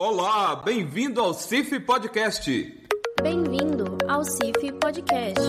Olá, bem-vindo ao CIF Podcast. Bem-vindo ao CIF Podcast.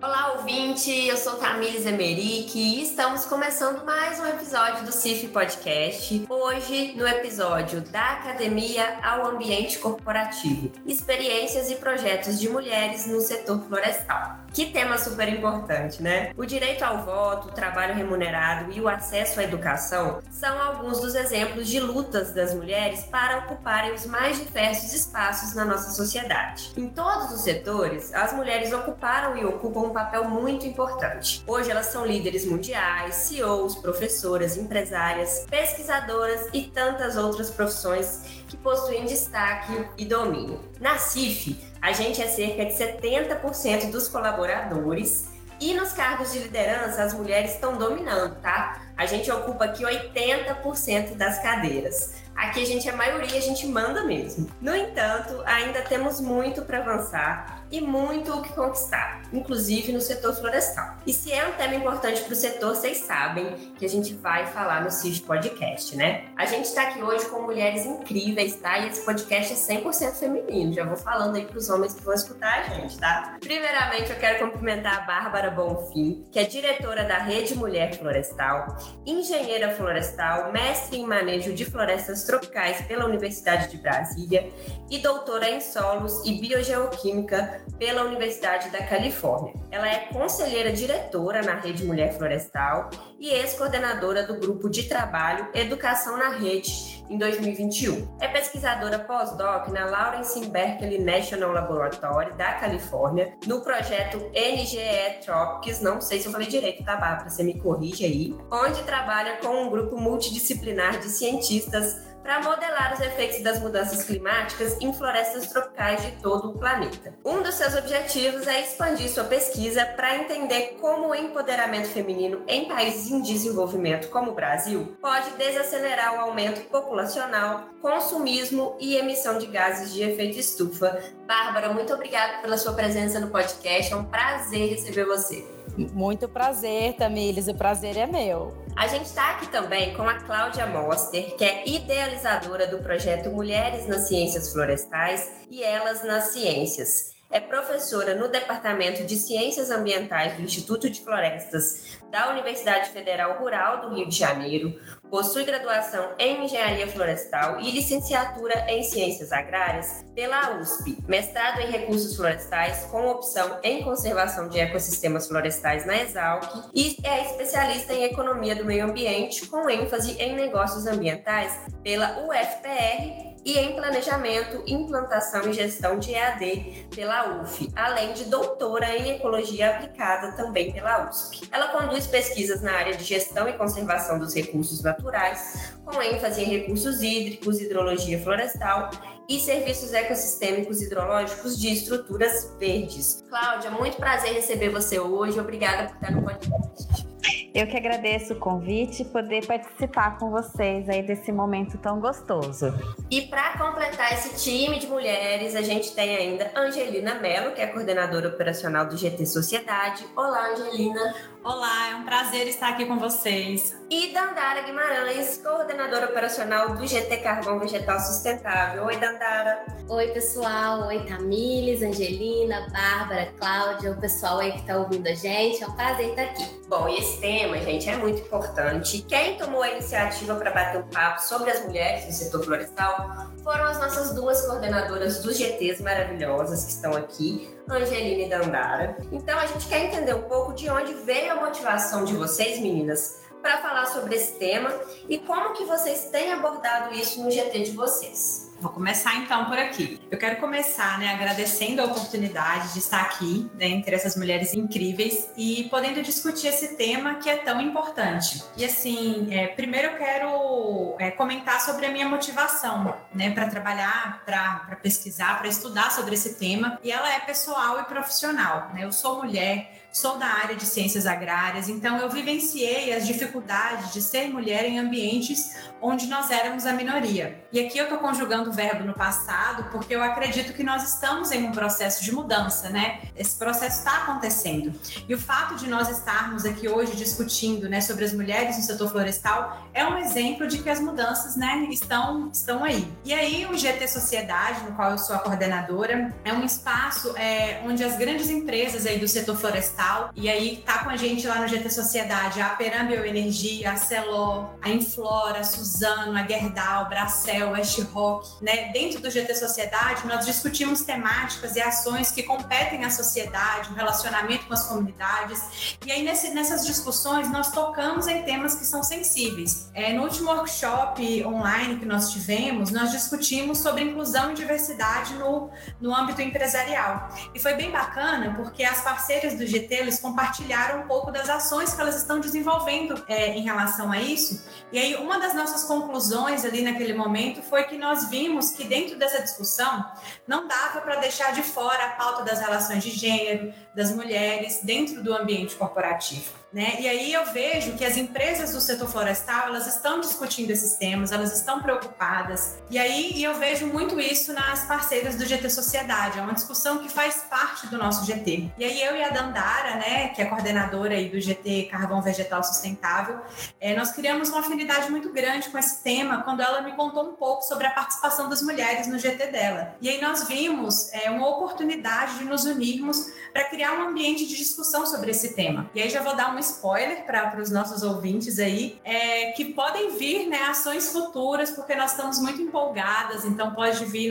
Olá, ouvinte! Eu sou Tamires Emerick e estamos começando mais um episódio do CIF Podcast. Hoje, no episódio da Academia ao Ambiente Corporativo: Experiências e projetos de mulheres no setor florestal. Que tema super importante, né? O direito ao voto, o trabalho remunerado e o acesso à educação são alguns dos exemplos de lutas das mulheres para ocuparem os mais diversos espaços na nossa sociedade. Em todos os setores, as mulheres ocuparam e ocupam um papel muito importante. Hoje elas são líderes mundiais, CEOs, professoras, empresárias, pesquisadoras e tantas outras profissões que possuem destaque e domínio. Na CIF, a gente é cerca de 70% dos colaboradores e nos cargos de liderança as mulheres estão dominando, tá? A gente ocupa aqui 80% das cadeiras. Aqui a gente é maioria, a gente manda mesmo. No entanto, ainda temos muito para avançar e muito o que conquistar, inclusive no setor florestal. E se é um tema importante para o setor, vocês sabem que a gente vai falar no CIF Podcast, né? A gente está aqui hoje com mulheres incríveis, tá? E esse podcast é 100% feminino. Já vou falando aí para os homens que vão escutar a gente, tá? Primeiramente, eu quero cumprimentar a Bárbara Bonfim, que é diretora da Rede Mulher Florestal, engenheira florestal, mestre em manejo de florestas tropicais pela Universidade de Brasília e doutora em solos e biogeoquímica pela Universidade da Califórnia. Ela é conselheira diretora na Rede Mulher Florestal e ex-coordenadora do grupo de trabalho Educação na Rede em 2021. É pesquisadora pós-doc na Lawrence Berkeley National Laboratory da Califórnia, no projeto NGE Tropics, não sei se eu falei direito, tá, Bárbara? Você me corrige aí, onde trabalha com um grupo multidisciplinar de cientistas para modelar os efeitos das mudanças climáticas em florestas tropicais de todo o planeta. Um dos seus objetivos é expandir sua pesquisa para entender como o empoderamento feminino em países em desenvolvimento como o Brasil pode desacelerar o aumento populacional, consumismo e emissão de gases de efeito estufa. Bárbara, muito obrigada pela sua presença no podcast. É um prazer receber você. Muito prazer, Tamires. O prazer é meu. A gente está aqui também com a Cláudia Moster, que é idealizadora do projeto Mulheres nas Ciências Florestais e Elas nas Ciências. É professora no Departamento de Ciências Ambientais do Instituto de Florestas da Universidade Federal Rural do Rio de Janeiro, possui graduação em Engenharia Florestal e licenciatura em Ciências Agrárias pela USP, mestrado em Recursos Florestais com opção em Conservação de Ecossistemas Florestais na Exalc e é especialista em Economia do Meio Ambiente com ênfase em Negócios Ambientais pela UFPR e em Planejamento, Implantação e Gestão de EAD pela UF, além de doutora em Ecologia Aplicada também pela USP. Ela conduz pesquisas na área de Gestão e Conservação dos Recursos Naturais, com ênfase em recursos hídricos, hidrologia florestal e serviços ecossistêmicos hidrológicos de estruturas verdes. Cláudia, muito prazer receber você hoje. Obrigada por estar no podcast. Eu que agradeço o convite e poder participar com vocês aí desse momento tão gostoso. E para completar esse time de mulheres, a gente tem ainda Angelina Mello, que é coordenadora operacional do GT Sociedade. Olá, Angelina. Olá, é um prazer estar aqui com vocês. E Dandara Guimarães, coordenadora operacional do GT Carvão Vegetal Sustentável. Oi, Dandara. Oi, pessoal. Oi, Tamires, Angelina, Bárbara, Cláudia, o pessoal aí que está ouvindo a gente. É um prazer estar aqui. Bom, e esse tema, gente, é muito importante. Quem tomou a iniciativa para bater um papo sobre as mulheres no setor florestal foram as nossas duas coordenadoras dos GTs maravilhosas que estão aqui, Angelina e Dandara. Então, a gente quer entender um pouco de onde veio a motivação de vocês, meninas, para falar sobre esse tema e como que vocês têm abordado isso no GT de vocês. Vou começar então por aqui. Eu quero começar, né, agradecendo a oportunidade de estar aqui, né, entre essas mulheres incríveis e podendo discutir esse tema que é tão importante. E assim, é, primeiro eu quero é, comentar sobre a minha motivação, né, para trabalhar, para pesquisar, para estudar sobre esse tema. E ela é pessoal e profissional. Né? Eu sou mulher, sou da área de ciências agrárias, então eu vivenciei as dificuldades de ser mulher em ambientes onde nós éramos a minoria. E aqui eu estou conjugando o verbo no passado, porque eu acredito que nós estamos em um processo de mudança, né? Esse processo está acontecendo. E o fato de nós estarmos aqui hoje discutindo, né, sobre as mulheres no setor florestal é um exemplo de que as mudanças, né, estão, estão aí. E aí o GT Sociedade, no qual eu sou a coordenadora, é um espaço é, onde as grandes empresas aí do setor florestal, e aí tá com a gente lá no GT Sociedade, a Peram Bioenergia, a Celó, a Inflora, a Suzano, a Gerdau, Bracel, West Rock, né? Dentro do GT Sociedade, nós discutimos temáticas e ações que competem à sociedade, o relacionamento com as comunidades. E aí, nesse, nessas discussões, nós tocamos em temas que são sensíveis. É, no último workshop online que nós tivemos, nós discutimos sobre inclusão e diversidade no, no âmbito empresarial. E foi bem bacana, porque as parceiras do GT, eles compartilharam um pouco das ações que elas estão desenvolvendo é, em relação a isso. E aí, uma das nossas conclusões ali naquele momento foi que nós vimos que dentro dessa discussão não dava para deixar de fora a pauta das relações de gênero, das mulheres dentro do ambiente corporativo. Né? E aí eu vejo que as empresas do setor florestal elas estão discutindo esses temas, elas estão preocupadas. E aí eu vejo muito isso nas parceiras do GT Sociedade, é uma discussão que faz parte do nosso GT. E aí eu e a Dandara, né, que é coordenadora aí do GT Carvão Vegetal Sustentável, é, nós criamos uma afinidade muito grande com esse tema quando ela me contou um pouco sobre a participação das mulheres no GT dela. E aí nós vimos é, uma oportunidade de nos unirmos para criar um ambiente de discussão sobre esse tema. E aí já vou dar um spoiler para os nossos ouvintes aí, é, que podem vir né, ações futuras, porque nós estamos muito empolgadas, então pode vir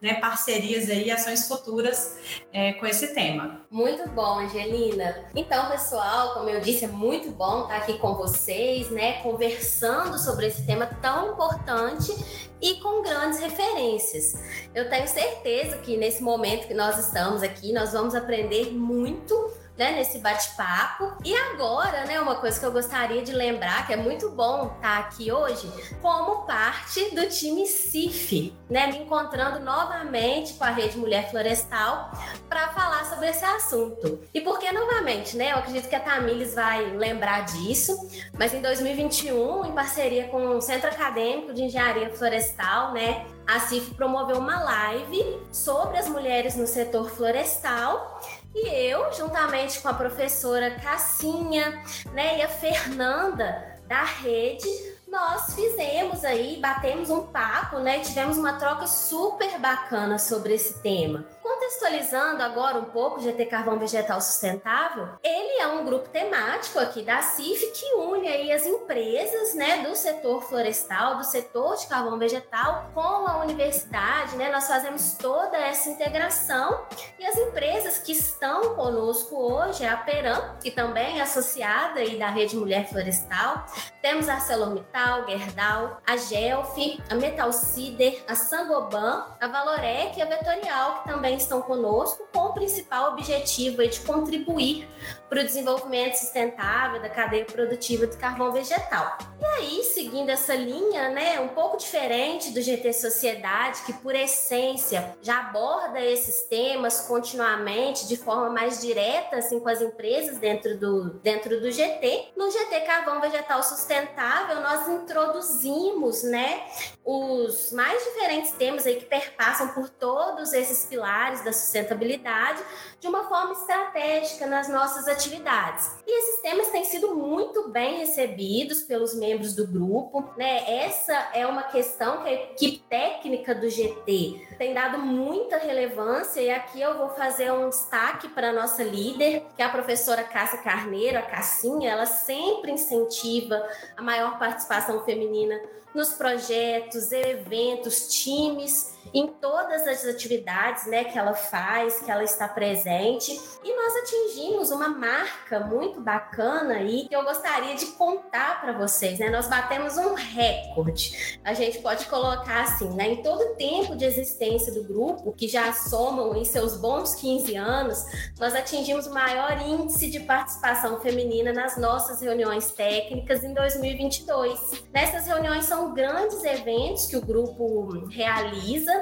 né, parcerias aí, ações futuras é, com esse tema. Muito bom, Angelina. Então, pessoal, como eu disse, é muito bom estar aqui com vocês, né, conversando sobre esse tema tão importante e com grandes referências. Eu tenho certeza que nesse momento que nós estamos aqui, nós vamos aprender muito né, nesse bate-papo. E agora, né, uma coisa que eu gostaria de lembrar, que é muito bom estar aqui hoje, como parte do time CIF, né, me encontrando novamente com a Rede Mulher Florestal para falar sobre esse assunto. E por que novamente, né? Eu acredito que a Tamires vai lembrar disso, mas em 2021, em parceria com o Centro Acadêmico de Engenharia Florestal, né, a CIF promoveu uma live sobre as mulheres no setor florestal e eu, juntamente com a professora Cassinha, né, e a Fernanda da rede, nós fizemos aí, batemos um papo, né? Tivemos uma troca super bacana sobre esse tema. Contextualizando agora um pouco o GT Carvão Vegetal Sustentável, ele é um grupo temático aqui da CIF que une aí as empresas, né, do setor florestal, do setor de carvão vegetal com a universidade, né? Nós fazemos toda essa integração e as empresas que estão conosco hoje é a Peram, que também é associada aí da Rede Mulher Florestal. Temos a ArcelorMittal, Gerdau, a Gelf, a Metal Cider, a Sangoban, a Valorec e a Vetorial, que também estão conosco com o principal objetivo de contribuir para o desenvolvimento sustentável da cadeia produtiva do carvão vegetal. E aí, seguindo essa linha, né, um pouco diferente do GT Sociedade, que por essência já aborda esses temas continuamente de forma mais direta assim com as empresas dentro do dentro do GT, no GT Carvão Vegetal Sustentável nós introduzimos, né, os mais diferentes temas aí que perpassam por todos esses pilares da sustentabilidade de uma forma estratégica nas nossas atividades. E esses temas têm sido muito bem recebidos pelos membros do grupo, né? Essa é uma questão que a equipe técnica do GT tem dado muita relevância e aqui eu vou fazer um destaque para a nossa líder, que é a professora Cássia Carneiro, a Cassinha, ela sempre incentiva a maior participação feminina nos projetos, eventos, times em todas as atividades né, que ela faz, que ela está presente. E nós atingimos uma marca muito bacana aí que eu gostaria de contar para vocês. Né? Nós batemos um recorde. A gente pode colocar assim, né, em todo o tempo de existência do grupo, que já somam em seus bons 15 anos, nós atingimos o maior índice de participação feminina nas nossas reuniões técnicas em 2022. Nessas reuniões são grandes eventos que o grupo realiza,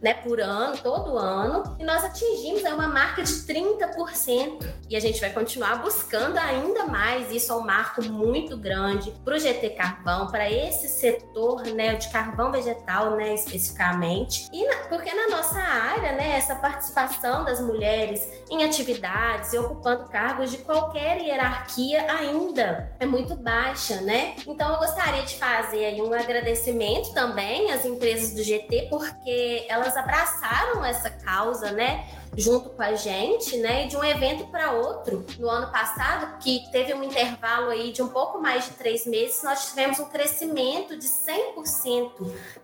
né, por ano, todo ano, e nós atingimos aí uma marca de 30%. E a gente vai continuar buscando ainda mais. Isso é um marco muito grande para o GT Carvão, para esse setor, né, de carvão vegetal, né, especificamente. E na, porque na nossa área, né, essa participação das mulheres em atividades e ocupando cargos de qualquer hierarquia ainda é muito baixa, né? Então eu gostaria de fazer aí um também às empresas do GT porque elas abraçaram essa causa, né? junto com a gente, né? E de um evento para outro, no ano passado, que teve um intervalo aí de um pouco mais de três meses, nós tivemos um crescimento de 100%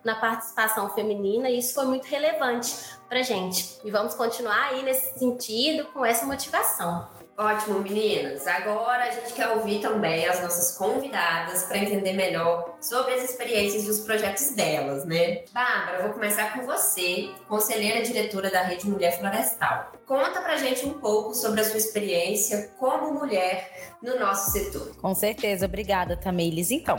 na participação feminina e isso foi muito relevante para gente. E vamos continuar aí nesse sentido, com essa motivação. Ótimo, meninas. Agora a gente quer ouvir também as nossas convidadas para entender melhor sobre as experiências e os projetos delas, né? Bárbara, vou começar com você, conselheira diretora da Rede Mulher Florestal. Conta pra gente um pouco sobre a sua experiência como mulher no nosso setor. Com certeza, obrigada, Tamílis. Então,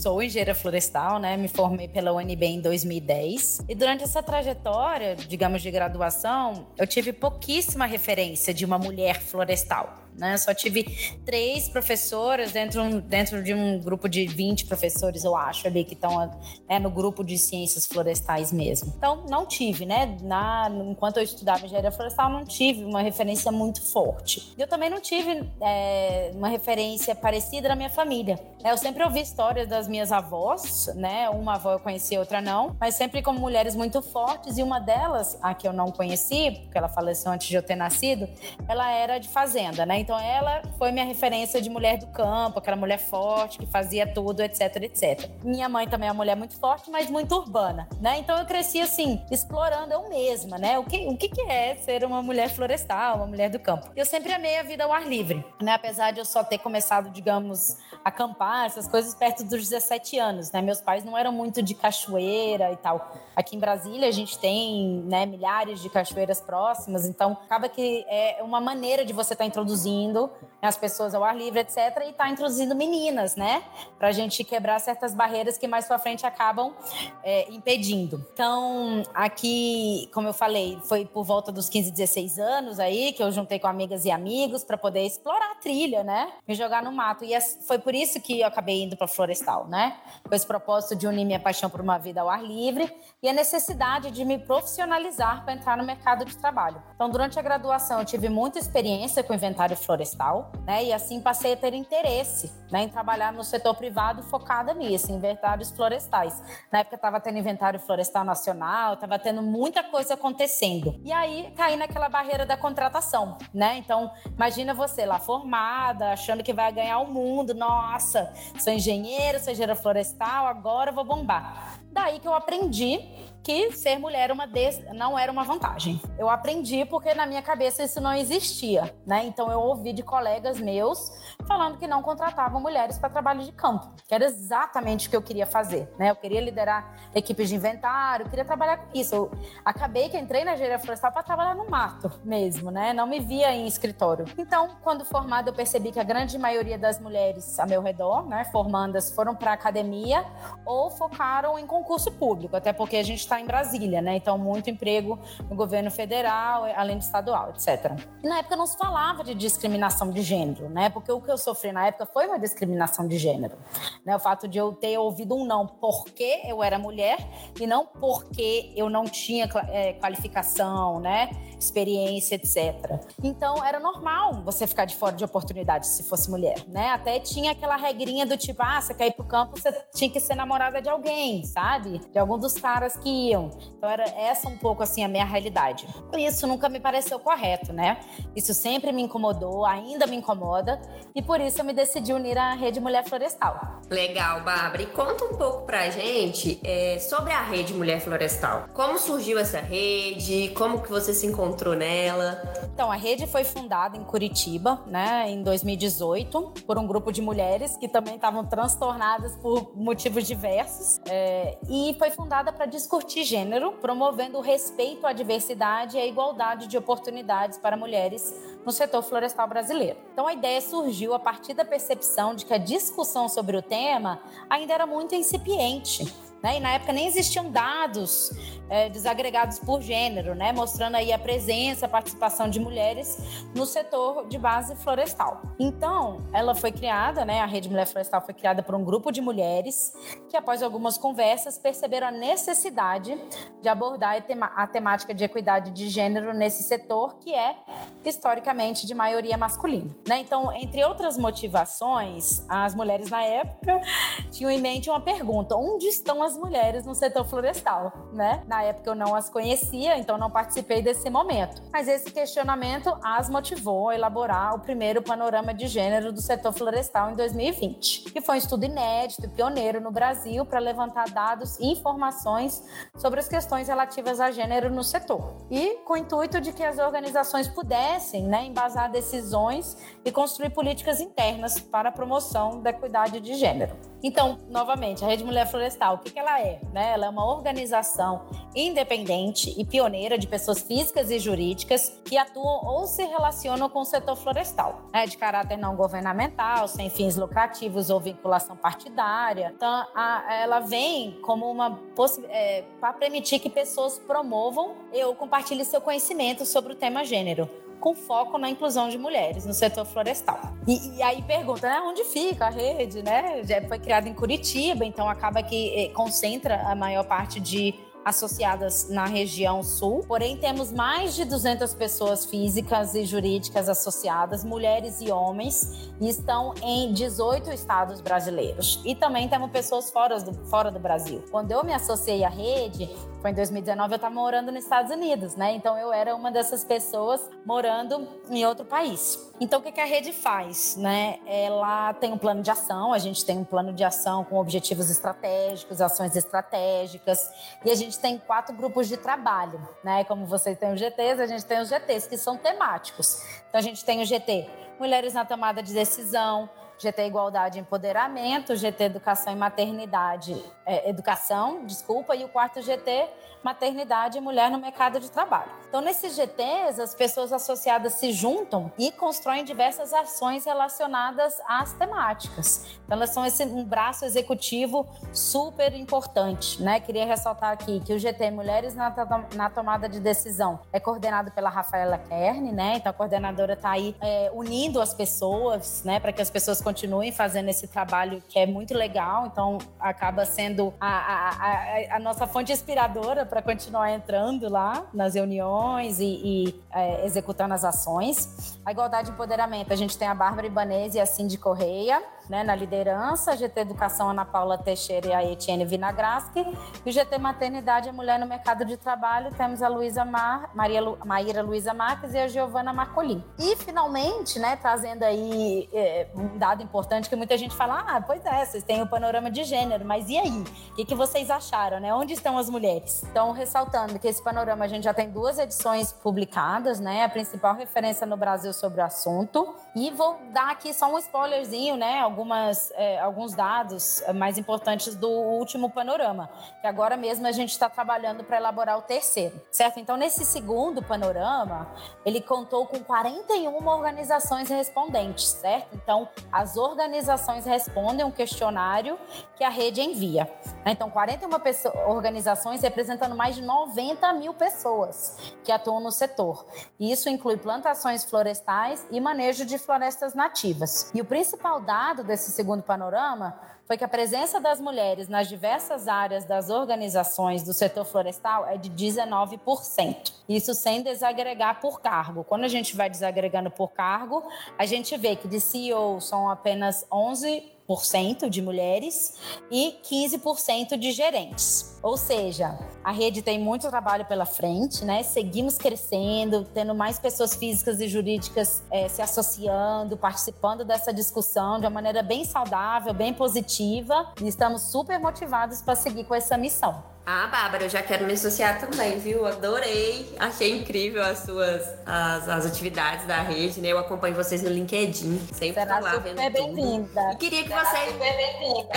sou engenheira florestal, né? Me formei pela UNB em 2010. E durante essa trajetória, digamos, de graduação, eu tive pouquíssima referência de uma mulher florestal né? Só tive três professoras dentro, dentro de um grupo de 20 professores, eu acho, ali, que estão né, no grupo de ciências florestais mesmo. Então, não tive, né? Na, enquanto eu estudava engenharia florestal, não tive uma referência muito forte. Eu também não tive é, uma referência parecida na minha família. Eu sempre ouvi histórias das minhas avós, né? Uma avó eu conheci, outra não, mas sempre como mulheres muito fortes, e uma delas, a que eu não conheci, porque ela faleceu antes de eu ter nascido, ela era de fazenda, né? Então ela foi minha referência de mulher do campo, aquela mulher forte que fazia tudo, etc, etc. Minha mãe também é uma mulher muito forte, mas muito urbana, né? Então eu cresci assim, explorando eu mesma, né? O que, o que, que é ser uma mulher florestal, uma mulher do campo? Eu sempre amei a vida ao ar livre, né? Apesar de eu só ter começado, digamos, a acampar, essas coisas perto dos 17 anos, né? Meus pais não eram muito de cachoeira e tal. Aqui em Brasília a gente tem, né, milhares de cachoeiras próximas, então acaba que é uma maneira de você estar tá introduzindo introduzindo as pessoas ao ar livre, etc. E está introduzindo meninas, né? Para a gente quebrar certas barreiras que mais para frente acabam é, impedindo. Então, aqui, como eu falei, foi por volta dos 15, 16 anos aí que eu juntei com amigas e amigos para poder explorar a trilha, né? Me jogar no mato. E foi por isso que eu acabei indo para florestal, né? Com esse propósito de unir minha paixão por uma vida ao ar livre e a necessidade de me profissionalizar para entrar no mercado de trabalho. Então, durante a graduação, eu tive muita experiência com inventário florestal, né? E assim passei a ter interesse né, em trabalhar no setor privado focada nisso, em inventários florestais. Na época estava tendo inventário florestal nacional, estava tendo muita coisa acontecendo. E aí caí naquela barreira da contratação, né? Então, imagina você lá formada, achando que vai ganhar o mundo. Nossa, sou engenheiro, sou engenheira florestal, agora vou bombar. Daí que eu aprendi que ser mulher uma des... não era uma vantagem. Eu aprendi porque na minha cabeça isso não existia, né? Então eu ouvi de colegas meus falando que não contratavam mulheres para trabalho de campo, que era exatamente o que eu queria fazer, né? Eu queria liderar equipes de inventário, queria trabalhar com isso. Eu acabei que entrei na engenharia florestal para trabalhar no mato mesmo, né? Não me via em escritório. Então, quando formada, eu percebi que a grande maioria das mulheres a meu redor, né, formandas, foram para academia ou focaram em concurso público, até porque a gente está em Brasília, né? Então, muito emprego no governo federal, além de estadual, etc. E na época não se falava de discriminação de gênero, né? Porque o que eu sofri na época foi uma discriminação de gênero. Né? O fato de eu ter ouvido um não porque eu era mulher e não porque eu não tinha é, qualificação, né? experiência, etc. Então, era normal você ficar de fora de oportunidades se fosse mulher, né? Até tinha aquela regrinha do tipo, ah, você quer ir pro campo, você tinha que ser namorada de alguém, sabe? De algum dos caras que iam. Então, era essa um pouco, assim, a minha realidade. Isso nunca me pareceu correto, né? Isso sempre me incomodou, ainda me incomoda, e por isso eu me decidi unir à Rede Mulher Florestal. Legal, Bárbara. E conta um pouco pra gente é, sobre a Rede Mulher Florestal. Como surgiu essa rede? Como que você se encontrou encontrou nela? Então, a rede foi fundada em Curitiba, né, em 2018, por um grupo de mulheres que também estavam transtornadas por motivos diversos. É, e foi fundada para discutir gênero, promovendo o respeito à diversidade e a igualdade de oportunidades para mulheres no setor florestal brasileiro. Então a ideia surgiu a partir da percepção de que a discussão sobre o tema ainda era muito incipiente. Né? E na época nem existiam dados é, desagregados por gênero, né? mostrando aí a presença, a participação de mulheres no setor de base florestal. Então, ela foi criada, né? a Rede Mulher Florestal foi criada por um grupo de mulheres que, após algumas conversas, perceberam a necessidade de abordar a temática de equidade de gênero nesse setor, que é historicamente de maioria masculina. Né? Então, entre outras motivações, as mulheres na época tinham em mente uma pergunta: onde estão as mulheres no setor florestal? Né? Na época eu não as conhecia, então não participei desse momento. Mas esse questionamento as motivou a elaborar o primeiro panorama de gênero do setor florestal em 2020, que foi um estudo inédito e pioneiro no Brasil para levantar dados e informações sobre as questões relativas a gênero no setor. E com o intuito de que as organizações pudessem né, embasar decisões e construir políticas internas para a promoção da equidade de gênero. Então, novamente, a Rede Mulher Florestal, o que ela é? Né? Ela é uma organização independente e pioneira de pessoas físicas e jurídicas que atuam ou se relacionam com o setor florestal, né? de caráter não governamental, sem fins lucrativos ou vinculação partidária. Então, a, ela vem como uma é, para permitir que pessoas promovam ou compartilhem seu conhecimento sobre o tema gênero com foco na inclusão de mulheres no setor florestal. E, e aí pergunta, né, onde fica a rede, né? Já foi criada em Curitiba, então acaba que eh, concentra a maior parte de associadas na região sul, porém temos mais de 200 pessoas físicas e jurídicas associadas, mulheres e homens, e estão em 18 estados brasileiros. E também temos pessoas fora do, fora do Brasil. Quando eu me associei à rede, foi em 2019, eu estava morando nos Estados Unidos, né? Então eu era uma dessas pessoas morando em outro país. Então o que, a rede faz, né? Ela tem um plano de ação, a gente tem um plano de ação com objetivos estratégicos, ações estratégicas, e a gente tem quatro grupos de trabalho, né? Como vocês têm os GTs, a gente tem os GTs que são temáticos. Então a gente tem o GT Mulheres na tomada de decisão, GT Igualdade e Empoderamento, GT Educação e Maternidade, é, Educação, desculpa, e o quarto GT Maternidade e Mulher no Mercado de Trabalho. Então, nesses GTs, as pessoas associadas se juntam e constroem diversas ações relacionadas às temáticas. Então, elas são esse, um braço executivo super importante. Né? Queria ressaltar aqui que o GT Mulheres na, na Tomada de Decisão é coordenado pela Rafaela Kern, né? Então, a coordenadora está aí é, unindo as pessoas, né? Para que as pessoas continuem fazendo esse trabalho que é muito legal. Então, acaba sendo a, a, a, a nossa fonte inspiradora para continuar entrando lá nas reuniões e, e é, executando as ações. A igualdade e empoderamento, a gente tem a Bárbara Ibanez e a Cindy Correia né, na liderança, GT Educação Ana Paula Teixeira e a Etienne Vinagraski, e o GT Maternidade e Mulher no Mercado de Trabalho, temos a Luísa Mar, Maria Lu, Maíra Luísa Marques e a Giovana Marcolin. E finalmente, né, trazendo aí é, um dado importante que muita gente fala, ah, pois é, vocês têm o panorama de gênero, mas e aí? O que, que vocês acharam, né? Onde estão as mulheres? Então, ressaltando que esse panorama a gente já tem duas edições publicadas, né? A principal referência no Brasil sobre o assunto. E vou dar aqui só um spoilerzinho, né? Algumas, é, alguns dados mais importantes do último panorama, que agora mesmo a gente está trabalhando para elaborar o terceiro, certo? Então, nesse segundo panorama, ele contou com 41 organizações respondentes, certo? Então, as organizações respondem um questionário que a rede envia. Então, 41 pessoas, organizações representando mais de 90 mil pessoas que atuam no setor. E isso inclui plantações florestais e manejo de florestas nativas. E o principal dado desse segundo panorama foi que a presença das mulheres nas diversas áreas das organizações do setor florestal é de 19%. Isso sem desagregar por cargo. Quando a gente vai desagregando por cargo, a gente vê que de CEO são apenas 11 de mulheres e 15% de gerentes. Ou seja, a rede tem muito trabalho pela frente, né? Seguimos crescendo, tendo mais pessoas físicas e jurídicas é, se associando, participando dessa discussão de uma maneira bem saudável, bem positiva. E estamos super motivados para seguir com essa missão. Ah, Bárbara, eu já quero me associar também, viu? Adorei, achei incrível as suas as, as atividades da rede, né? Eu acompanho vocês no LinkedIn, sempre Será lá vendo super bem-vinda. E queria que Será você super bem-vinda.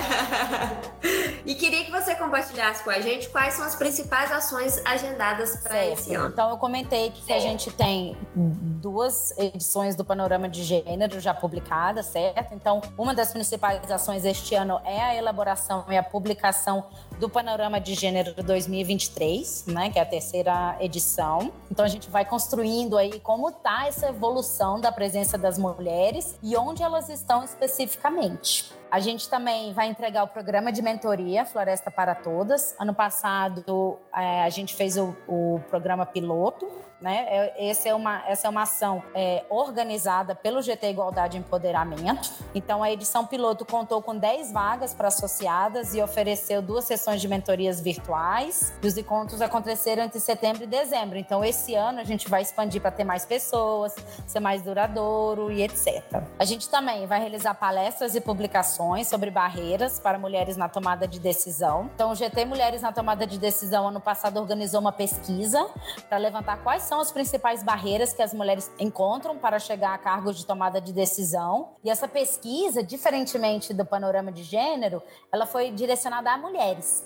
e queria que você compartilhasse com a gente quais são as principais ações agendadas para esse ano. Então eu comentei que a gente tem duas edições do Panorama de Gênero já publicadas, certo? Então, uma das principais ações este ano é a elaboração e a publicação do Panorama de Gênero 2023, né, que é a terceira edição. Então, a gente vai construindo aí como está essa evolução da presença das mulheres e onde elas estão especificamente. A gente também vai entregar o programa de mentoria Floresta para Todas. Ano passado, é, a gente fez o, o programa piloto, né? É, essa é uma, essa é uma ação é, organizada pelo GT Igualdade e Empoderamento. Então, a edição piloto contou com 10 vagas para associadas e ofereceu duas sessões de mentorias virtuais. E os encontros aconteceram entre setembro e dezembro. Então, esse ano a gente vai expandir para ter mais pessoas, ser mais duradouro e etc. A gente também vai realizar palestras e publicações sobre barreiras para mulheres na tomada de decisão. Então, o GT Mulheres na Tomada de Decisão, ano passado, organizou uma pesquisa para levantar quais são as principais barreiras que as mulheres encontram para chegar a cargos de tomada de decisão. E essa pesquisa, diferentemente do panorama de gênero, ela foi direcionada a mulheres.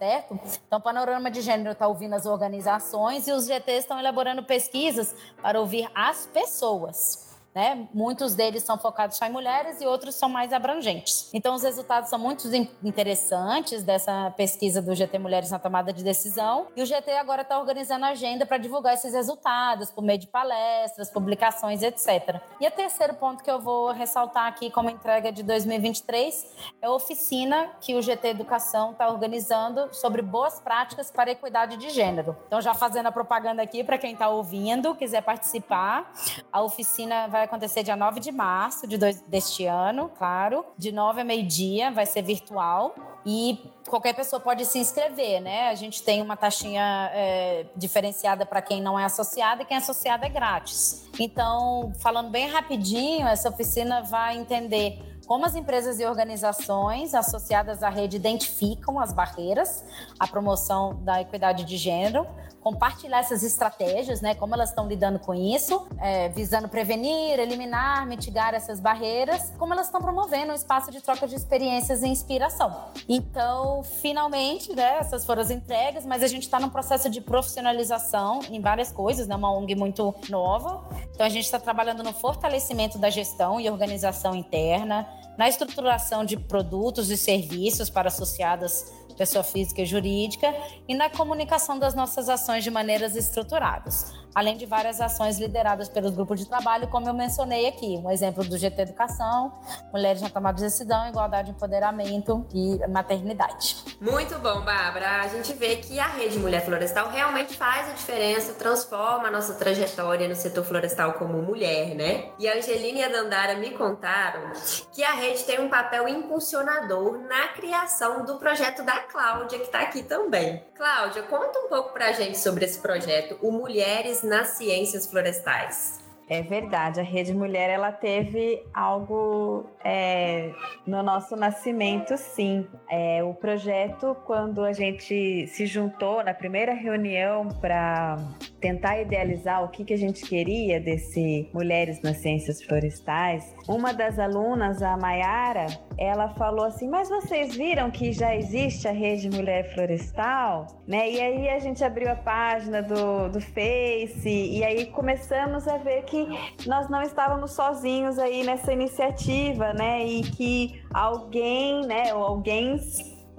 Certo? Então, o panorama de gênero está ouvindo as organizações e os GTs estão elaborando pesquisas para ouvir as pessoas. Né? Muitos deles são focados só em mulheres e outros são mais abrangentes. Então, os resultados são muito interessantes dessa pesquisa do GT Mulheres na Tomada de Decisão. E o GT agora está organizando a agenda para divulgar esses resultados por meio de palestras, publicações, etc. E o terceiro ponto que eu vou ressaltar aqui como entrega de 2023 é a oficina que o GT Educação está organizando sobre boas práticas para equidade de gênero. Então, já fazendo a propaganda aqui para quem está ouvindo, quiser participar, a oficina vai vai acontecer dia 9 de março de dois, deste ano, claro. De 9 a meio-dia, vai ser virtual. E qualquer pessoa pode se inscrever, né? A gente tem uma taxinha é, diferenciada para quem não é associado e quem é associado é grátis. Então, falando bem rapidinho, essa oficina vai entender como as empresas e organizações associadas à rede identificam as barreiras à promoção da equidade de gênero, compartilhar essas estratégias, né? Como elas estão lidando com isso, é, visando prevenir, eliminar, mitigar essas barreiras, como elas estão promovendo um espaço de troca de experiências e inspiração. Então, finalmente, né? Essas foram as entregas, mas a gente está num processo de profissionalização em várias coisas, né? Uma ONG muito nova. Então, a gente está trabalhando no fortalecimento da gestão e organização interna, na estruturação de produtos e serviços para associadas pessoa física e jurídica, e na comunicação das nossas ações de maneiras estruturadas além de várias ações lideradas pelos grupos de trabalho, como eu mencionei aqui, um exemplo do GT Educação, Mulheres na Tomada de Decisão, Igualdade, Empoderamento e Maternidade. Muito bom, Bárbara. A gente vê que a Rede Mulher Florestal realmente faz a diferença, transforma a nossa trajetória no setor florestal como mulher, né? E a Angelina e a Dandara me contaram que a rede tem um papel impulsionador na criação do projeto da Cláudia, que está aqui também. Cláudia, conta um pouco pra gente sobre esse projeto, o Mulheres nas ciências florestais. É verdade, a Rede Mulher ela teve algo é, no nosso nascimento, sim. É, o projeto, quando a gente se juntou na primeira reunião para tentar idealizar o que, que a gente queria desse Mulheres nas Ciências Florestais, uma das alunas, a Maiara, ela falou assim: Mas vocês viram que já existe a Rede Mulher Florestal? Né? E aí a gente abriu a página do, do Face e aí começamos a ver que nós não estávamos sozinhos aí nessa iniciativa, né? E que alguém, né, ou alguém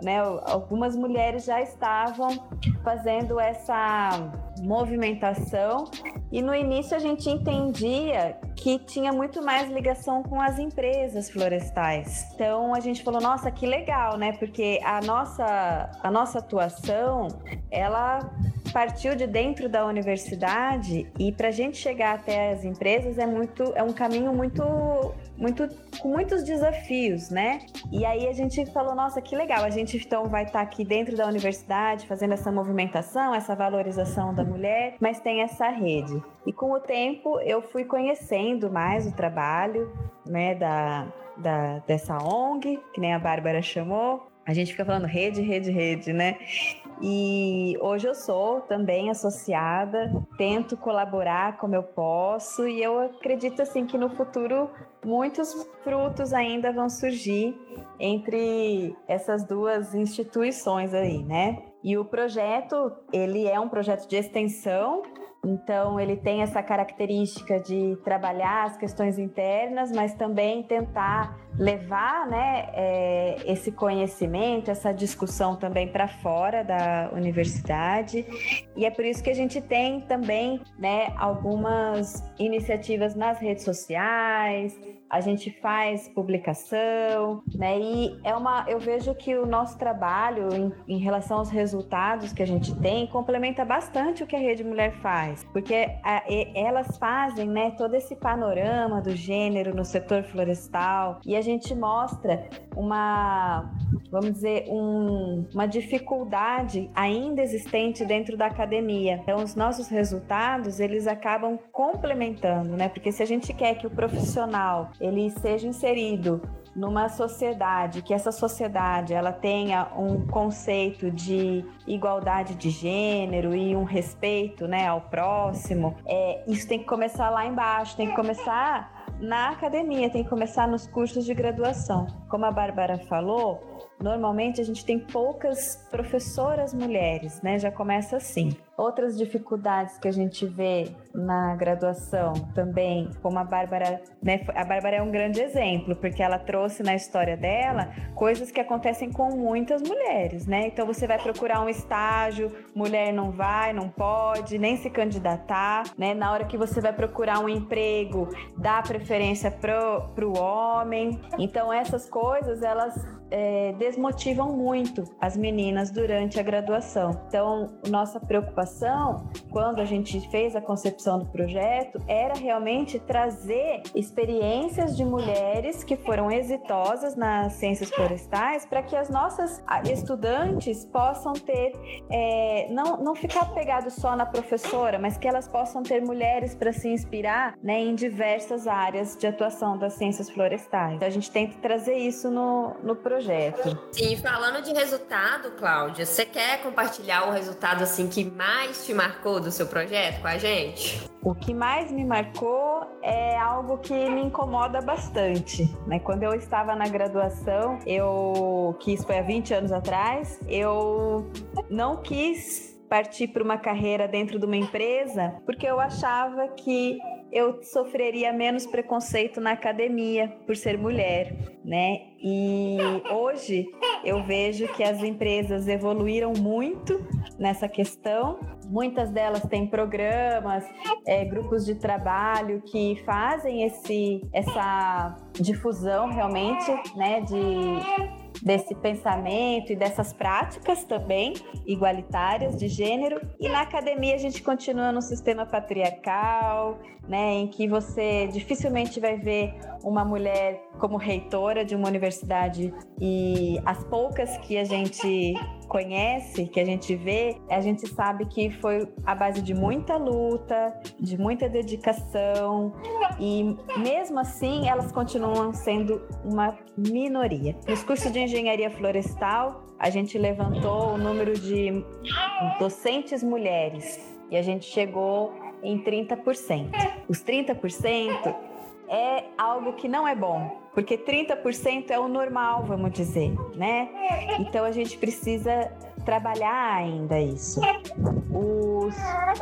né, algumas mulheres já estavam fazendo essa movimentação e no início a gente entendia que tinha muito mais ligação com as empresas florestais. Então a gente falou, nossa, que legal, né? Porque a nossa a nossa atuação, ela partiu de dentro da universidade e para a gente chegar até as empresas é muito é um caminho muito muito com muitos desafios, né? E aí a gente falou, nossa, que legal, a gente então vai estar tá aqui dentro da universidade fazendo essa movimentação, essa valorização da mulher, mas tem essa rede. E com o tempo eu fui conhecendo mais o trabalho, né, da, da dessa ONG, que nem a Bárbara chamou, a gente fica falando rede, rede, rede, né? E hoje eu sou também associada, tento colaborar como eu posso e eu acredito assim que no futuro muitos frutos ainda vão surgir entre essas duas instituições aí, né? E o projeto, ele é um projeto de extensão então, ele tem essa característica de trabalhar as questões internas, mas também tentar levar né, é, esse conhecimento, essa discussão também para fora da universidade. E é por isso que a gente tem também né, algumas iniciativas nas redes sociais, a gente faz publicação, né? E é uma, eu vejo que o nosso trabalho em, em, relação aos resultados que a gente tem complementa bastante o que a Rede Mulher faz, porque a, e, elas fazem, né, todo esse panorama do gênero no setor florestal e a gente mostra uma, vamos dizer, um, uma dificuldade ainda existente dentro da academia. Então, os nossos resultados eles acabam complementando, né? Porque se a gente quer que o profissional ele seja inserido numa sociedade, que essa sociedade ela tenha um conceito de igualdade de gênero e um respeito né, ao próximo, é, isso tem que começar lá embaixo, tem que começar na academia, tem que começar nos cursos de graduação. Como a Bárbara falou, Normalmente a gente tem poucas professoras mulheres, né? Já começa assim. Outras dificuldades que a gente vê na graduação também, como a Bárbara, né? A Bárbara é um grande exemplo, porque ela trouxe na história dela coisas que acontecem com muitas mulheres, né? Então você vai procurar um estágio, mulher não vai, não pode, nem se candidatar, né? Na hora que você vai procurar um emprego, dá preferência pro, pro homem. Então essas coisas, elas é, desmotivam muito as meninas durante a graduação. Então, nossa preocupação, quando a gente fez a concepção do projeto, era realmente trazer experiências de mulheres que foram exitosas nas ciências florestais para que as nossas estudantes possam ter, é, não, não ficar pegado só na professora, mas que elas possam ter mulheres para se inspirar né, em diversas áreas de atuação das ciências florestais. Então, a gente tenta trazer isso no, no projeto. Sim, falando de resultado, Cláudia, você quer compartilhar o resultado assim que mais te marcou do seu projeto com a gente? O que mais me marcou é algo que me incomoda bastante. Né? Quando eu estava na graduação, eu que isso foi há 20 anos atrás, eu não quis partir para uma carreira dentro de uma empresa porque eu achava que eu sofreria menos preconceito na academia por ser mulher, né? E hoje eu vejo que as empresas evoluíram muito nessa questão. Muitas delas têm programas, é, grupos de trabalho que fazem esse, essa difusão realmente, né? De desse pensamento e dessas práticas também igualitárias de gênero. E na academia a gente continua no sistema patriarcal, né, em que você dificilmente vai ver uma mulher como reitora de uma universidade e as poucas que a gente conhece, que a gente vê, a gente sabe que foi a base de muita luta, de muita dedicação e mesmo assim elas continuam sendo uma minoria. Nos cursos de engenharia florestal, a gente levantou o número de docentes mulheres e a gente chegou em 30%. Os 30% é algo que não é bom, porque 30% é o normal, vamos dizer, né? Então a gente precisa trabalhar ainda isso. Os,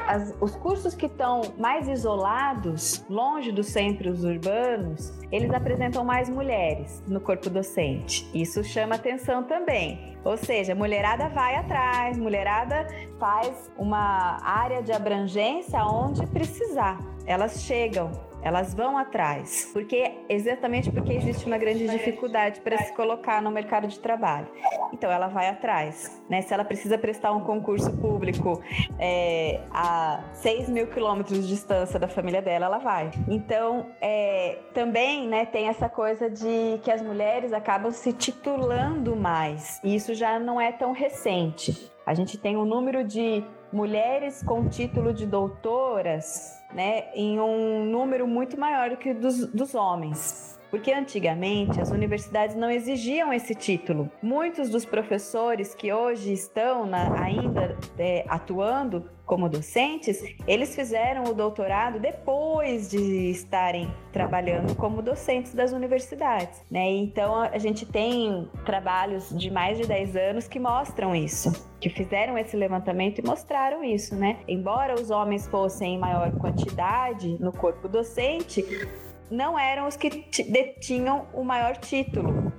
as, os cursos que estão mais isolados, longe dos centros urbanos, eles apresentam mais mulheres no corpo docente. Isso chama atenção também. Ou seja, mulherada vai atrás, mulherada faz uma área de abrangência onde precisar. Elas chegam, elas vão atrás, porque exatamente porque existe uma grande dificuldade para se colocar no mercado de trabalho. Então ela vai atrás, né? Se ela precisa prestar um concurso público é, a 6 mil quilômetros de distância da família dela, ela vai. Então é, também, né, tem essa coisa de que as mulheres acabam se titulando mais. E isso já não é tão recente. A gente tem um número de mulheres com título de doutoras né, em um número muito maior do que dos, dos homens. Porque antigamente as universidades não exigiam esse título. Muitos dos professores que hoje estão na, ainda é, atuando como docentes, eles fizeram o doutorado depois de estarem trabalhando como docentes das universidades, né? Então a gente tem trabalhos de mais de 10 anos que mostram isso, que fizeram esse levantamento e mostraram isso, né? Embora os homens fossem em maior quantidade no corpo docente, não eram os que detinham o maior título.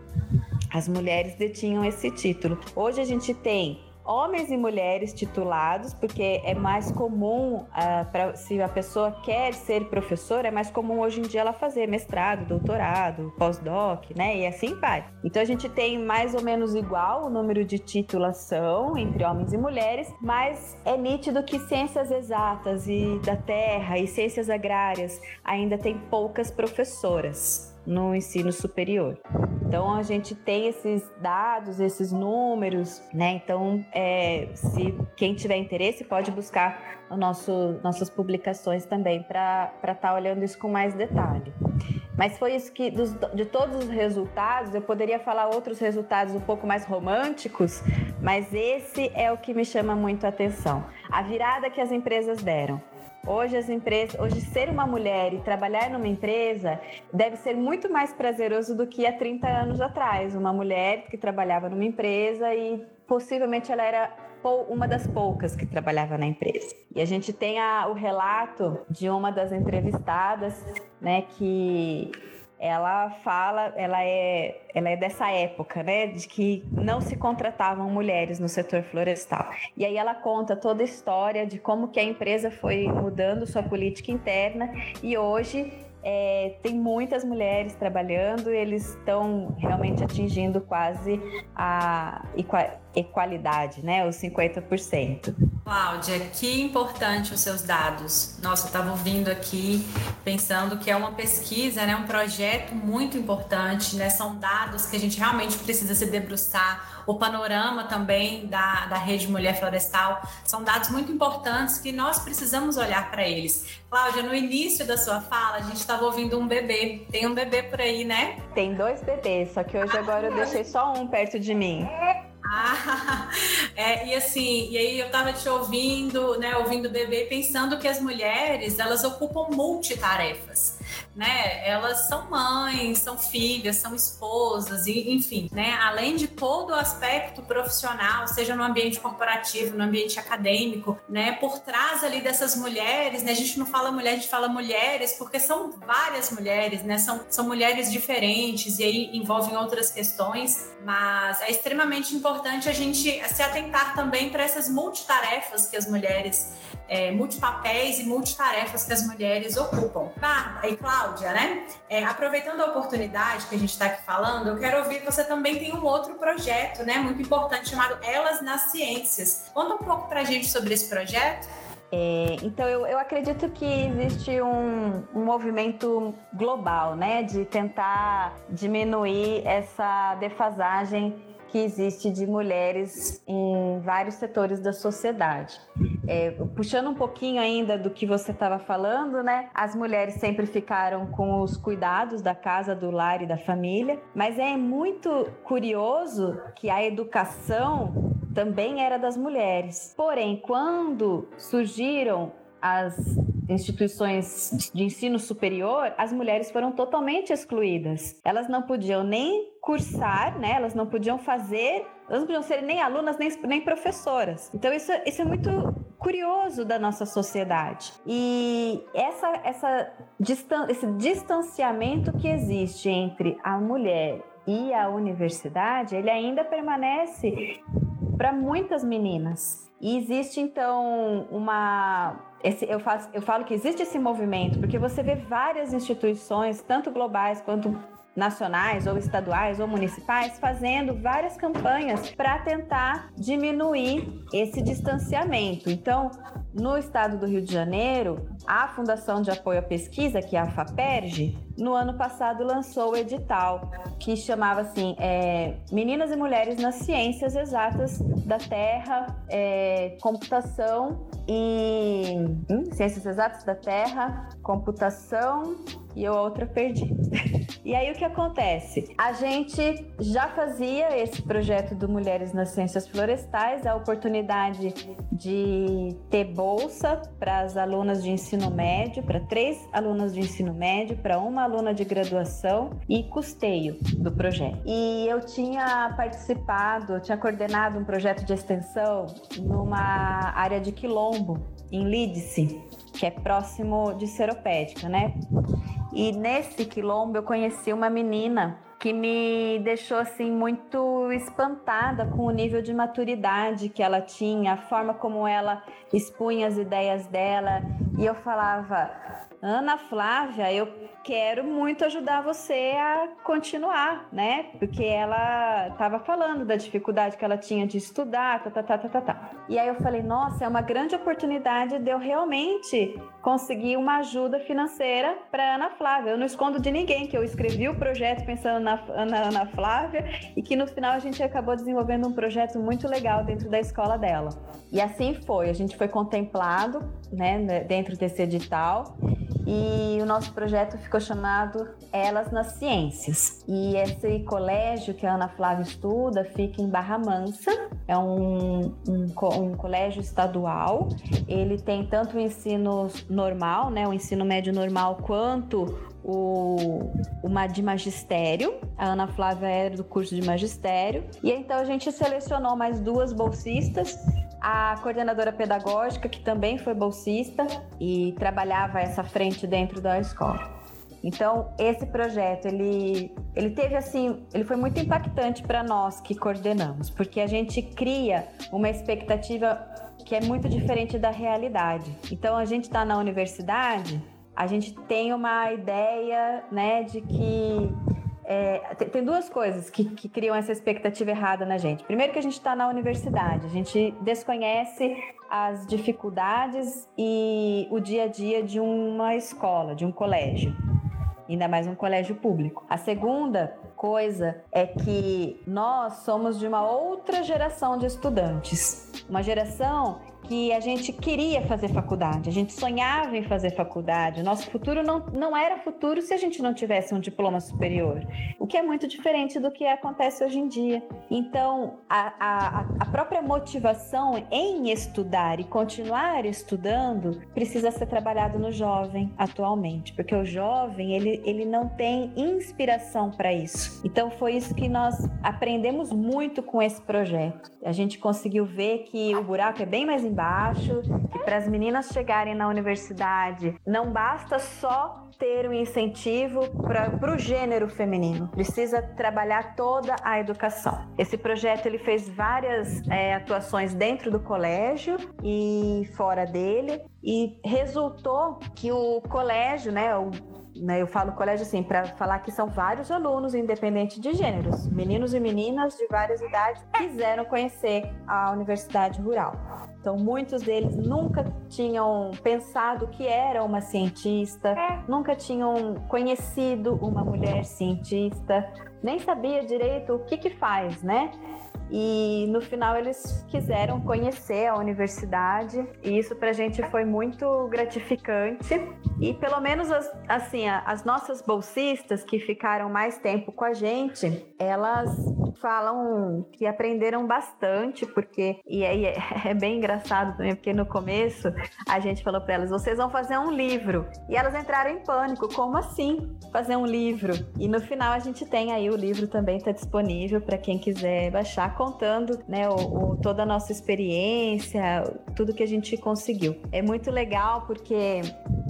As mulheres detinham esse título. Hoje a gente tem homens e mulheres titulados, porque é mais comum, uh, pra, se a pessoa quer ser professora, é mais comum hoje em dia ela fazer mestrado, doutorado, pós-doc, né? E assim vai. Então a gente tem mais ou menos igual o número de titulação entre homens e mulheres, mas é nítido que ciências exatas e da terra e ciências agrárias ainda tem poucas professoras no ensino superior. Então a gente tem esses dados, esses números, né? Então, é, se quem tiver interesse pode buscar o nosso, nossas publicações também para estar tá olhando isso com mais detalhe. Mas foi isso que, dos, de todos os resultados, eu poderia falar outros resultados um pouco mais românticos, mas esse é o que me chama muito a atenção. A virada que as empresas deram. Hoje as empresas, hoje ser uma mulher e trabalhar numa empresa deve ser muito mais prazeroso do que há 30 anos atrás. Uma mulher que trabalhava numa empresa e possivelmente ela era uma das poucas que trabalhava na empresa. E a gente tem a, o relato de uma das entrevistadas, né, que ela fala, ela é, ela é dessa época, né, de que não se contratavam mulheres no setor florestal. E aí ela conta toda a história de como que a empresa foi mudando sua política interna e hoje é, tem muitas mulheres trabalhando, eles estão realmente atingindo quase a equalidade, né, os 50%. Cláudia, que importante os seus dados. Nossa, eu estava ouvindo aqui, pensando que é uma pesquisa, né, um projeto muito importante, né, são dados que a gente realmente precisa se debruçar. O panorama também da, da Rede Mulher Florestal são dados muito importantes que nós precisamos olhar para eles. Cláudia, no início da sua fala, a gente estava ouvindo um bebê. Tem um bebê por aí, né? Tem dois bebês, só que hoje agora eu deixei só um perto de mim. Ah, é, e assim, e aí eu tava te ouvindo, né, ouvindo o bebê, pensando que as mulheres, elas ocupam multitarefas né? Elas são mães, são filhas, são esposas, e, enfim, né? Além de todo o aspecto profissional, seja no ambiente corporativo, no ambiente acadêmico, né? Por trás ali dessas mulheres, né? A gente não fala mulher, a gente fala mulheres, porque são várias mulheres, né? São, são mulheres diferentes e aí envolvem outras questões, mas é extremamente importante a gente se atentar também para essas multitarefas que as mulheres é, multipapéis e multitarefas que as mulheres ocupam. Bárbara e Cláudia, né? É, aproveitando a oportunidade que a gente está aqui falando, eu quero ouvir que você também tem um outro projeto, né? Muito importante, chamado Elas nas Ciências. Conta um pouco para a gente sobre esse projeto. É, então, eu, eu, acredito que existe um, um, movimento global, né, de tentar diminuir essa defasagem que existe de mulheres em vários setores da sociedade. É, puxando um pouquinho ainda do que você estava falando, né? As mulheres sempre ficaram com os cuidados da casa, do lar e da família, mas é muito curioso que a educação também era das mulheres. Porém, quando surgiram as instituições de ensino superior, as mulheres foram totalmente excluídas. Elas não podiam nem cursar, né? Elas não podiam fazer, elas não podiam ser nem alunas nem, nem professoras. Então isso, isso é muito curioso da nossa sociedade. E essa, essa distan esse distanciamento que existe entre a mulher e a universidade, ele ainda permanece para muitas meninas. E existe então uma esse, eu, faço, eu falo que existe esse movimento porque você vê várias instituições, tanto globais quanto nacionais ou estaduais ou municipais fazendo várias campanhas para tentar diminuir esse distanciamento. Então, no estado do Rio de Janeiro, a Fundação de Apoio à Pesquisa, que é a FAPERJ, no ano passado lançou o edital que chamava assim é, Meninas e Mulheres nas Ciências Exatas da Terra, é, Computação e hum, Ciências Exatas da Terra, Computação e eu outra perdi. e aí o que acontece? A gente já fazia esse projeto do Mulheres nas Ciências Florestais, a oportunidade de ter bolsa para as alunas de ensino médio, para três alunas de ensino médio, para uma aluna de graduação e custeio do projeto. E eu tinha participado, eu tinha coordenado um projeto de extensão numa área de quilombo em Lídice, que é próximo de Seropédica, né? E nesse quilombo eu conheci uma menina que me deixou assim muito espantada com o nível de maturidade que ela tinha, a forma como ela expunha as ideias dela, e eu falava: "Ana Flávia, eu quero muito ajudar você a continuar, né? Porque ela estava falando da dificuldade que ela tinha de estudar, tá, tá, tá, tá, tá, tá. E aí eu falei, nossa, é uma grande oportunidade de eu realmente conseguir uma ajuda financeira para Ana Flávia. Eu não escondo de ninguém que eu escrevi o projeto pensando na, na Ana Flávia e que no final a gente acabou desenvolvendo um projeto muito legal dentro da escola dela. E assim foi, a gente foi contemplado, né, dentro desse edital e o nosso projeto ficou chamado Elas nas Ciências. E esse colégio que a Ana Flávia estuda fica em Barra Mansa, é um, um, um colégio estadual. Ele tem tanto o ensino normal, né, o ensino médio normal, quanto o, uma de magistério. A Ana Flávia era do curso de magistério. E então a gente selecionou mais duas bolsistas a coordenadora pedagógica, que também foi bolsista e trabalhava essa frente dentro da escola. Então, esse projeto, ele, ele teve assim, ele foi muito impactante para nós que coordenamos, porque a gente cria uma expectativa que é muito diferente da realidade. Então, a gente está na universidade, a gente tem uma ideia, né, de que é, tem duas coisas que, que, criam essa expectativa errada na gente. Primeiro que a gente está na universidade, a gente desconhece as dificuldades e o dia a dia de uma escola, de um colégio, ainda mais um colégio público. A segunda coisa é que nós somos de uma outra geração de estudantes, uma geração que a gente queria fazer faculdade, a gente sonhava em fazer faculdade. Nosso futuro não, não era futuro se a gente não tivesse um diploma superior, o que é muito diferente do que acontece hoje em dia. Então, a, a, a própria motivação em estudar e continuar estudando precisa ser trabalhado no jovem atualmente, porque o jovem ele, ele não tem inspiração para isso. Então, foi isso que nós aprendemos muito com esse projeto. A gente conseguiu ver que o buraco é bem mais embaixo, que para as meninas chegarem na universidade não basta só ter um incentivo para o gênero feminino, precisa trabalhar toda a educação. Esse projeto ele fez várias é, atuações dentro do colégio e fora dele e resultou que o colégio, né, o né, eu falo colégio assim, para falar que são vários alunos, independente de gêneros, meninos e meninas de várias idades, quiseram conhecer a Universidade Rural. Então, muitos deles nunca tinham pensado que era uma cientista, nunca tinham conhecido uma mulher cientista, nem sabia direito o que que faz, né? E no final eles quiseram conhecer a universidade e isso para a gente foi muito gratificante. E pelo menos as, assim, as nossas bolsistas que ficaram mais tempo com a gente, elas falam que aprenderam bastante, porque e é, é bem engraçado também, porque no começo a gente falou para elas: vocês vão fazer um livro. E elas entraram em pânico: como assim fazer um livro? E no final a gente tem aí o livro também está disponível para quem quiser baixar contando né, o, o, toda a nossa experiência, tudo que a gente conseguiu. É muito legal porque,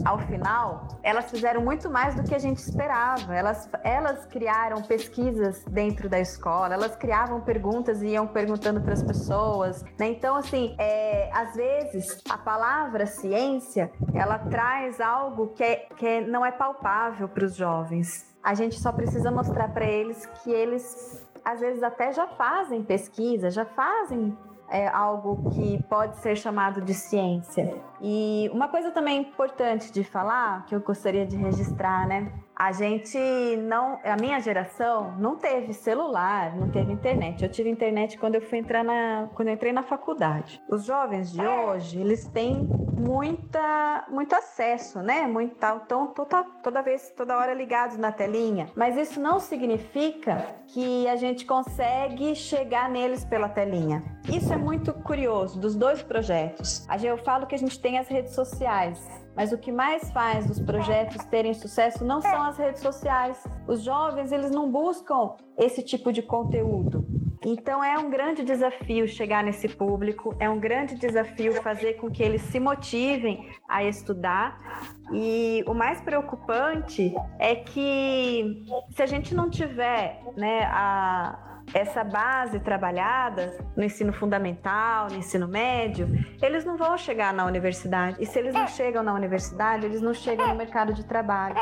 ao final, elas fizeram muito mais do que a gente esperava. Elas, elas criaram pesquisas dentro da escola, elas criavam perguntas e iam perguntando para as pessoas. Né? Então, assim, é, às vezes a palavra ciência ela traz algo que, é, que é, não é palpável para os jovens. A gente só precisa mostrar para eles que eles às vezes até já fazem pesquisa, já fazem é algo que pode ser chamado de ciência. E uma coisa também importante de falar, que eu gostaria de registrar, né? A gente não, a minha geração não teve celular, não teve internet. Eu tive internet quando eu fui entrar na, quando entrei na faculdade. Os jovens de hoje, eles têm muita, muito acesso, né? Muito então toda, toda vez, toda hora ligados na telinha. Mas isso não significa que a gente consegue chegar neles pela telinha. Isso é muito curioso dos dois projetos. Eu falo que a gente tem as redes sociais, mas o que mais faz os projetos terem sucesso não são as redes sociais. Os jovens, eles não buscam esse tipo de conteúdo. Então é um grande desafio chegar nesse público, é um grande desafio fazer com que eles se motivem a estudar. E o mais preocupante é que se a gente não tiver né, a, essa base trabalhada no ensino fundamental, no ensino médio, eles não vão chegar na universidade. E se eles não chegam na universidade, eles não chegam no mercado de trabalho.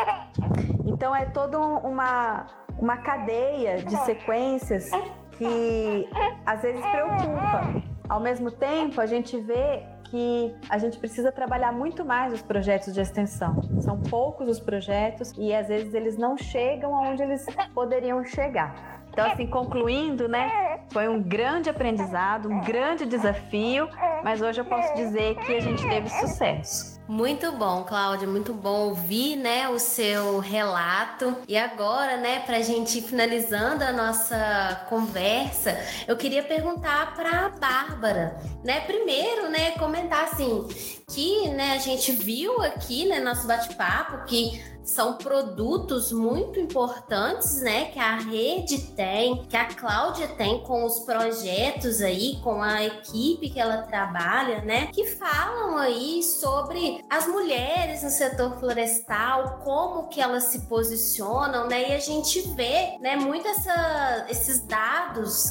Então é toda uma, uma cadeia de sequências que às vezes preocupa. Ao mesmo tempo, a gente vê que a gente precisa trabalhar muito mais os projetos de extensão. São poucos os projetos e às vezes eles não chegam aonde eles poderiam chegar. Então, assim, concluindo, né? Foi um grande aprendizado, um grande desafio, mas hoje eu posso dizer que a gente teve sucesso. Muito bom, Cláudia, muito bom ouvir, né, o seu relato. E agora, né, pra gente ir finalizando a nossa conversa, eu queria perguntar para Bárbara, né, primeiro, né, comentar assim, que, né, a gente viu aqui, né, nosso bate-papo que são produtos muito importantes, né, que a rede tem, que a Cláudia tem com os projetos aí, com a equipe que ela trabalha, né, que falam aí sobre as mulheres no setor florestal, como que elas se posicionam, né, e a gente vê, né, muito essa, esses dados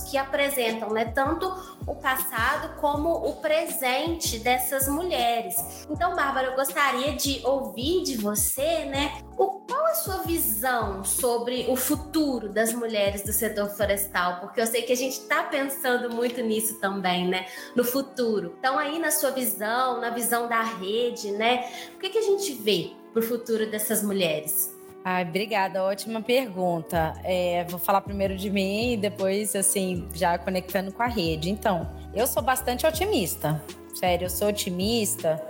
que apresentam, né, tanto o passado como o presente dessas mulheres. Então, Bárbara, eu gostaria de ouvir de você, né, o, qual a sua visão sobre o futuro das mulheres do setor florestal? Porque eu sei que a gente está pensando muito nisso também, né? No futuro. Então, aí na sua visão, na visão da rede, né? O que, que a gente vê para o futuro dessas mulheres? Ai, obrigada, ótima pergunta. É, vou falar primeiro de mim e depois, assim, já conectando com a rede. Então, eu sou bastante otimista. Sério, eu sou otimista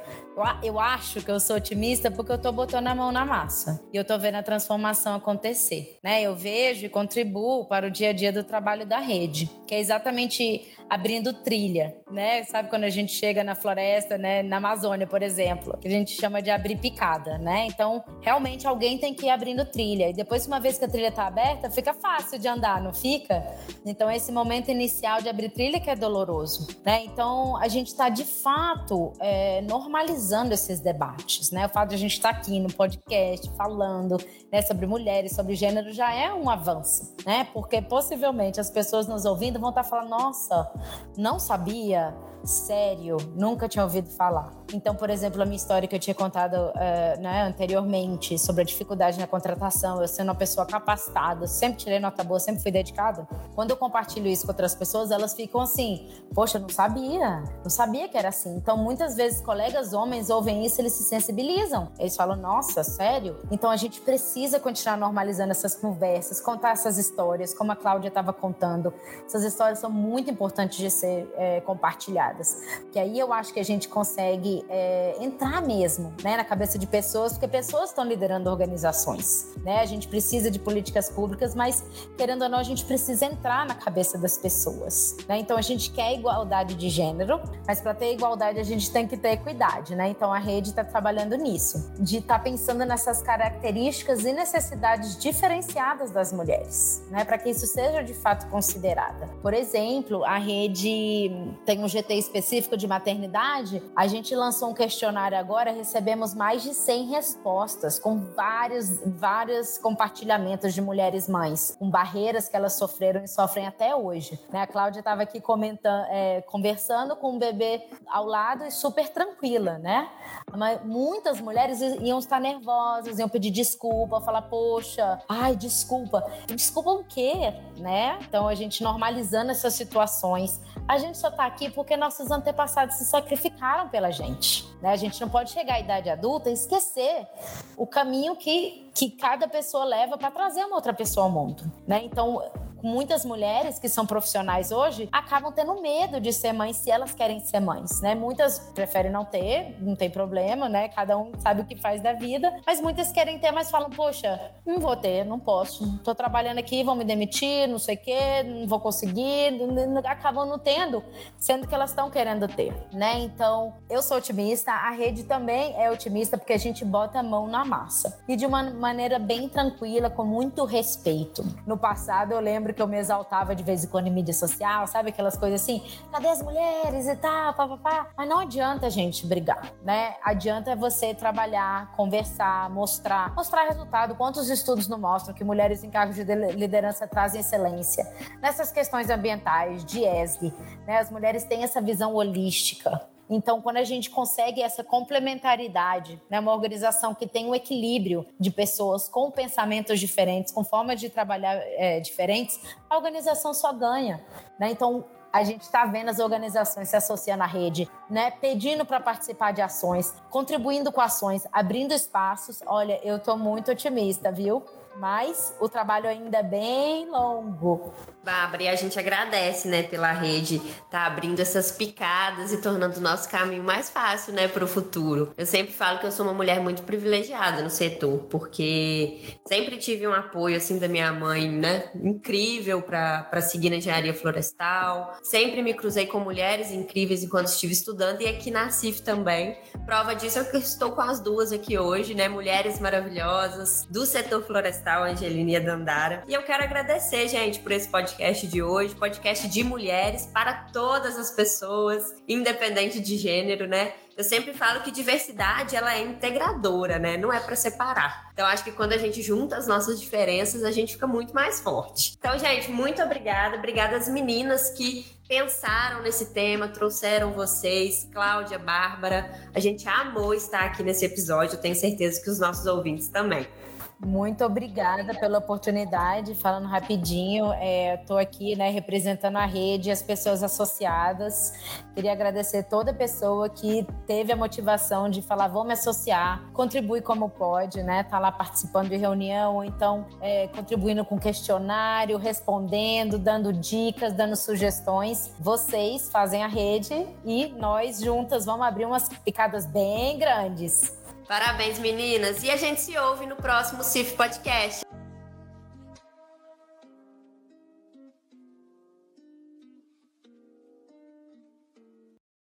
eu, acho que eu sou otimista porque eu tô botando a mão na massa e eu tô vendo a transformação acontecer, né? Eu vejo e contribuo para o dia a dia do trabalho da rede, que é exatamente abrindo trilha, né? Sabe quando a gente chega na floresta, né, na Amazônia, por exemplo, que a gente chama de abrir picada, né? Então, realmente alguém tem que ir abrindo trilha e depois uma vez que a trilha tá aberta, fica fácil de andar, não fica? Então, esse momento inicial de abrir trilha que é doloroso, né? Então, a gente está de fato é, normalizando esses debates, né? O fato de a gente estar aqui no podcast falando né, sobre mulheres, sobre gênero já é um avanço, né? Porque possivelmente as pessoas nos ouvindo vão estar falando, nossa, não sabia? Sério, nunca tinha ouvido falar. Então, por exemplo, a minha história que eu tinha contado uh, né, anteriormente sobre a dificuldade na contratação, eu sendo uma pessoa capacitada, sempre tirei nota boa, sempre fui dedicada. Quando eu compartilho isso com outras pessoas, elas ficam assim: Poxa, não sabia, não sabia que era assim. Então, muitas vezes, colegas homens ouvem isso, eles se sensibilizam. Eles falam: Nossa, sério? Então, a gente precisa continuar normalizando essas conversas, contar essas histórias, como a Cláudia estava contando. Essas histórias são muito importantes de ser é, compartilhadas. Que aí eu acho que a gente consegue é, entrar mesmo né, na cabeça de pessoas, porque pessoas estão liderando organizações. Né? A gente precisa de políticas públicas, mas querendo ou não, a gente precisa entrar na cabeça das pessoas. Né? Então a gente quer igualdade de gênero, mas para ter igualdade a gente tem que ter equidade. Né? Então a rede está trabalhando nisso, de estar tá pensando nessas características e necessidades diferenciadas das mulheres, né? para que isso seja de fato considerada. Por exemplo, a rede tem um GT específico de maternidade, a gente lançou um questionário agora, recebemos mais de 100 respostas, com vários, vários compartilhamentos de mulheres mães, com barreiras que elas sofreram e sofrem até hoje. Né? A Cláudia estava aqui comentando, é, conversando com o bebê ao lado e super tranquila, né? Mas muitas mulheres iam estar nervosas, iam pedir desculpa, falar, poxa, ai, desculpa. Desculpa o quê? Né? Então a gente normalizando essas situações. A gente só está aqui porque nossos antepassados se sacrificaram pela gente. Né? A gente não pode chegar à idade adulta e esquecer o caminho que, que cada pessoa leva para trazer uma outra pessoa ao mundo. Né? Então, muitas mulheres que são profissionais hoje acabam tendo medo de ser mães se elas querem ser mães, né? Muitas preferem não ter, não tem problema, né? Cada um sabe o que faz da vida, mas muitas querem ter, mas falam, poxa, não vou ter, não posso. Tô trabalhando aqui, vão me demitir, não sei o quê, não vou conseguir, acabam não tendo, sendo que elas estão querendo ter, né? Então, eu sou otimista, a rede também é otimista porque a gente bota a mão na massa e de uma maneira bem tranquila, com muito respeito. No passado, eu lembro que eu me exaltava de vez em quando em mídia social, sabe? Aquelas coisas assim, cadê as mulheres e tal, papapá. Mas não adianta, gente, brigar, né? Adianta você trabalhar, conversar, mostrar, mostrar resultado. Quantos estudos não mostram que mulheres em cargos de liderança trazem excelência? Nessas questões ambientais, de ESG, né? As mulheres têm essa visão holística. Então, quando a gente consegue essa complementaridade, né, uma organização que tem um equilíbrio de pessoas com pensamentos diferentes, com formas de trabalhar é, diferentes, a organização só ganha. Né? Então, a gente está vendo as organizações se associando à rede, né? Pedindo para participar de ações, contribuindo com ações, abrindo espaços. Olha, eu estou muito otimista, viu? Mas o trabalho ainda é bem longo. Bárbara, e a gente agradece, né, pela rede tá abrindo essas picadas e tornando o nosso caminho mais fácil, né, para o futuro. Eu sempre falo que eu sou uma mulher muito privilegiada no setor, porque sempre tive um apoio assim da minha mãe, né, incrível para seguir na engenharia florestal. Sempre me cruzei com mulheres incríveis enquanto estive estudando e aqui na CIF também. Prova disso é que eu estou com as duas aqui hoje, né, mulheres maravilhosas do setor florestal, Angelina e Dandara. E eu quero agradecer, gente, por esse podcast de hoje, podcast de mulheres para todas as pessoas, independente de gênero, né? Eu sempre falo que diversidade ela é integradora, né? Não é para separar. Então acho que quando a gente junta as nossas diferenças, a gente fica muito mais forte. Então, gente, muito obrigada, obrigada às meninas que pensaram nesse tema, trouxeram vocês, Cláudia, Bárbara. A gente amou estar aqui nesse episódio, tenho certeza que os nossos ouvintes também. Muito obrigada pela oportunidade. Falando rapidinho, estou é, aqui né, representando a rede e as pessoas associadas. Queria agradecer toda pessoa que teve a motivação de falar, vou me associar, contribui como pode, né? Tá lá participando de reunião, ou então é, contribuindo com questionário, respondendo, dando dicas, dando sugestões. Vocês fazem a rede e nós juntas vamos abrir umas picadas bem grandes. Parabéns, meninas. E a gente se ouve no próximo CIF Podcast.